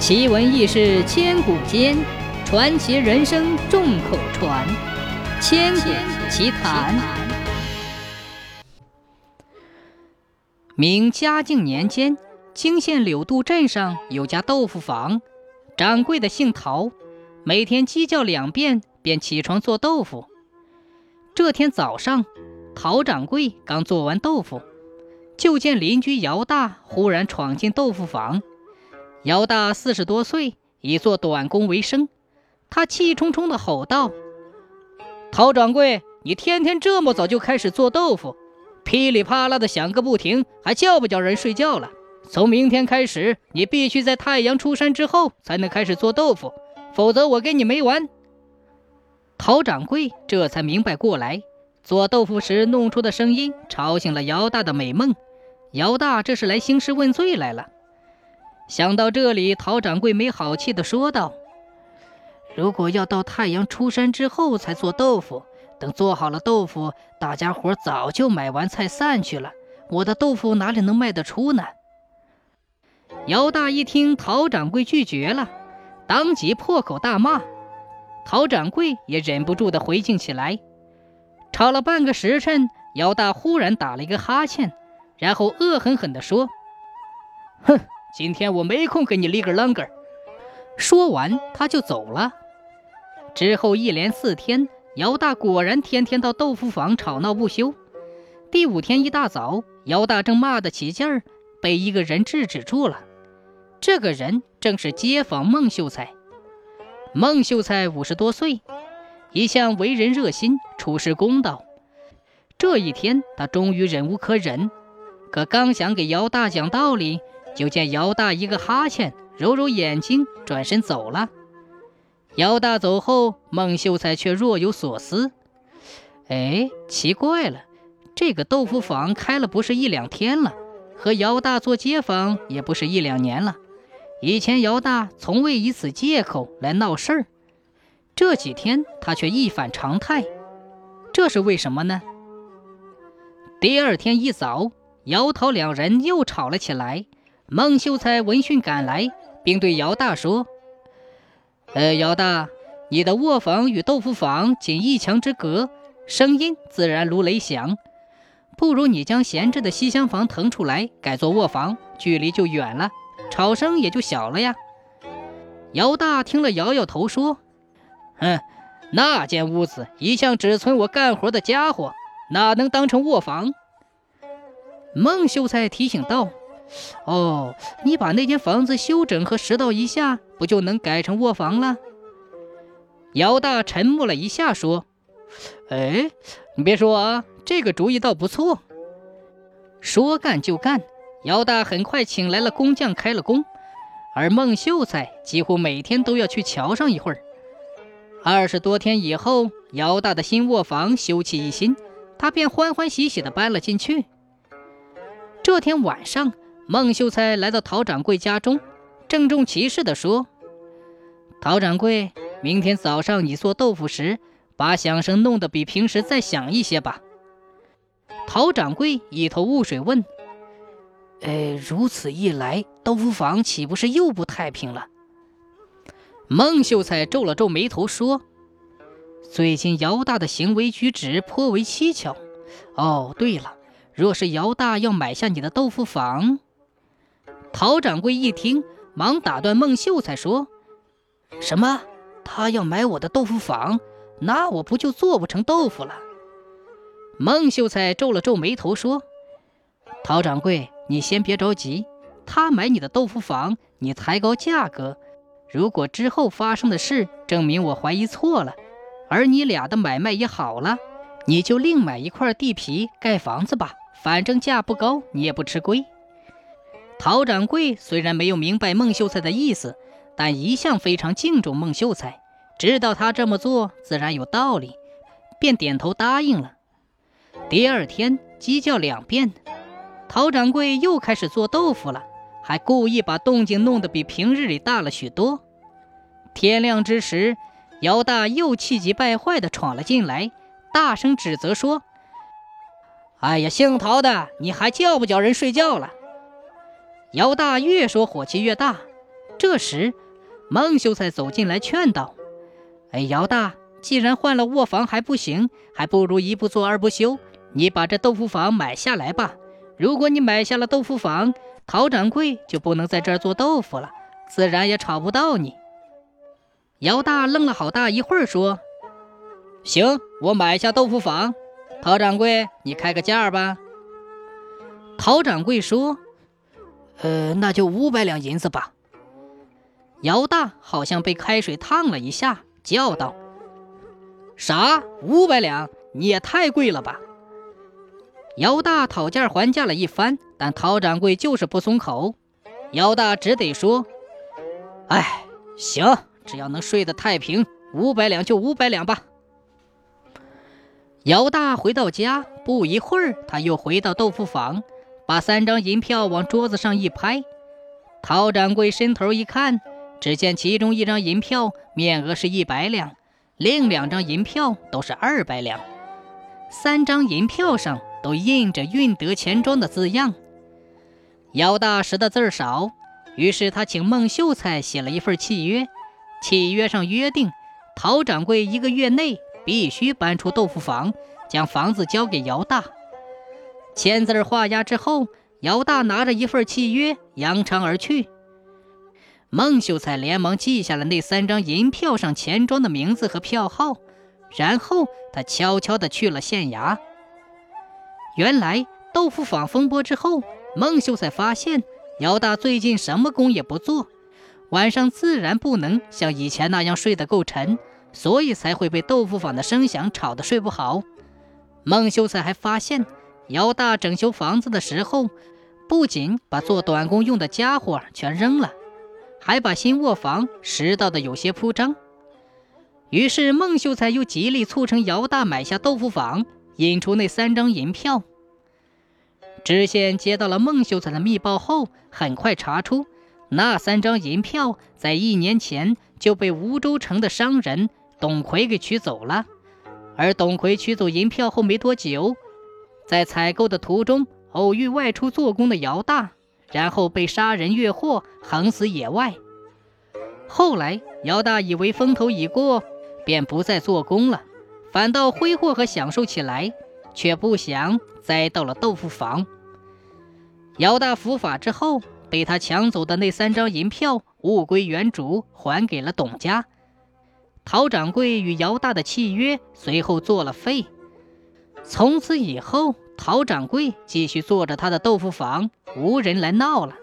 奇闻异事千古间，传奇人生众口传。千古奇谈。明嘉靖年间，泾县柳渡镇上有家豆腐坊，掌柜的姓陶，每天鸡叫两遍便起床做豆腐。这天早上，陶掌柜刚做完豆腐，就见邻居姚大忽然闯进豆腐坊。姚大四十多岁，以做短工为生。他气冲冲地吼道：“陶掌柜，你天天这么早就开始做豆腐，噼里啪啦的响个不停，还叫不叫人睡觉了？从明天开始，你必须在太阳出山之后才能开始做豆腐，否则我跟你没完！”陶掌柜这才明白过来，做豆腐时弄出的声音吵醒了姚大的美梦。姚大这是来兴师问罪来了。想到这里，陶掌柜没好气地说道：“如果要到太阳出山之后才做豆腐，等做好了豆腐，大家伙早就买完菜散去了，我的豆腐哪里能卖得出呢？”姚大一听陶掌柜拒绝了，当即破口大骂。陶掌柜也忍不住地回敬起来。吵了半个时辰，姚大忽然打了一个哈欠，然后恶狠狠地说：“哼！”今天我没空跟你哩个啷个。说完，他就走了。之后一连四天，姚大果然天天到豆腐坊吵闹不休。第五天一大早，姚大正骂得起劲儿，被一个人制止住了。这个人正是街坊孟秀才。孟秀才五十多岁，一向为人热心，处事公道。这一天，他终于忍无可忍，可刚想给姚大讲道理。就见姚大一个哈欠，揉揉眼睛，转身走了。姚大走后，孟秀才却若有所思。哎，奇怪了，这个豆腐坊开了不是一两天了，和姚大做街坊也不是一两年了。以前姚大从未以此借口来闹事儿，这几天他却一反常态，这是为什么呢？第二天一早，姚桃两人又吵了起来。孟秀才闻讯赶来，并对姚大说：“呃，姚大，你的卧房与豆腐坊仅一墙之隔，声音自然如雷响。不如你将闲置的西厢房腾出来，改做卧房，距离就远了，吵声也就小了呀。”姚大听了，摇摇头说：“哼，那间屋子一向只存我干活的家伙，哪能当成卧房？”孟秀才提醒道。哦，你把那间房子修整和拾到一下，不就能改成卧房了？姚大沉默了一下，说：“哎，你别说啊，这个主意倒不错。”说干就干，姚大很快请来了工匠开了工，而孟秀才几乎每天都要去瞧上一会儿。二十多天以后，姚大的新卧房修葺一新，他便欢欢喜喜地搬了进去。这天晚上。孟秀才来到陶掌柜家中，郑重其事地说：“陶掌柜，明天早上你做豆腐时，把响声弄得比平时再响一些吧。”陶掌柜一头雾水，问：“呃，如此一来，豆腐坊岂不是又不太平了？”孟秀才皱了皱眉头，说：“最近姚大的行为举止颇为蹊跷。哦，对了，若是姚大要买下你的豆腐坊，”陶掌柜一听，忙打断孟秀才说：“什么？他要买我的豆腐坊？那我不就做不成豆腐了？”孟秀才皱了皱眉头说：“陶掌柜，你先别着急。他买你的豆腐坊，你抬高价格。如果之后发生的事证明我怀疑错了，而你俩的买卖也好了，你就另买一块地皮盖房子吧。反正价不高，你也不吃亏。”陶掌柜虽然没有明白孟秀才的意思，但一向非常敬重孟秀才，知道他这么做自然有道理，便点头答应了。第二天鸡叫两遍，陶掌柜又开始做豆腐了，还故意把动静弄得比平日里大了许多。天亮之时，姚大又气急败坏地闯了进来，大声指责说：“哎呀，姓陶的，你还叫不叫人睡觉了？”姚大越说火气越大，这时，孟秀才走进来劝道：“哎，姚大，既然换了卧房还不行，还不如一不做二不休，你把这豆腐坊买下来吧。如果你买下了豆腐坊，陶掌柜就不能在这儿做豆腐了，自然也炒不到你。”姚大愣了好大一会儿，说：“行，我买下豆腐坊。陶掌柜，你开个价吧。”陶掌柜说：“呃，那就五百两银子吧。”姚大好像被开水烫了一下，叫道：“啥？五百两？你也太贵了吧！”姚大讨价还价了一番，但陶掌柜就是不松口。姚大只得说：“哎，行，只要能睡得太平，五百两就五百两吧。”姚大回到家，不一会儿，他又回到豆腐坊，把三张银票往桌子上一拍。陶掌柜伸头一看。只见其中一张银票面额是一百两，另两张银票都是二百两，三张银票上都印着“运德钱庄”的字样。姚大识的字儿少，于是他请孟秀才写了一份契约，契约上约定，陶掌柜一个月内必须搬出豆腐房，将房子交给姚大。签字画押之后，姚大拿着一份契约扬长而去。孟秀才连忙记下了那三张银票上钱庄的名字和票号，然后他悄悄地去了县衙。原来豆腐坊风波之后，孟秀才发现姚大最近什么工也不做，晚上自然不能像以前那样睡得够沉，所以才会被豆腐坊的声响吵得睡不好。孟秀才还发现姚大整修房子的时候，不仅把做短工用的家伙全扔了。还把新卧房拾到的有些铺张，于是孟秀才又极力促成姚大买下豆腐坊，引出那三张银票。知县接到了孟秀才的密报后，很快查出那三张银票在一年前就被梧州城的商人董奎给取走了，而董奎取走银票后没多久，在采购的途中偶遇外出做工的姚大。然后被杀人越货，横死野外。后来姚大以为风头已过，便不再做工了，反倒挥霍和享受起来，却不想栽到了豆腐房。姚大伏法之后，被他抢走的那三张银票物归原主，还给了董家。陶掌柜与姚大的契约随后作了废。从此以后，陶掌柜继续做着他的豆腐坊，无人来闹了。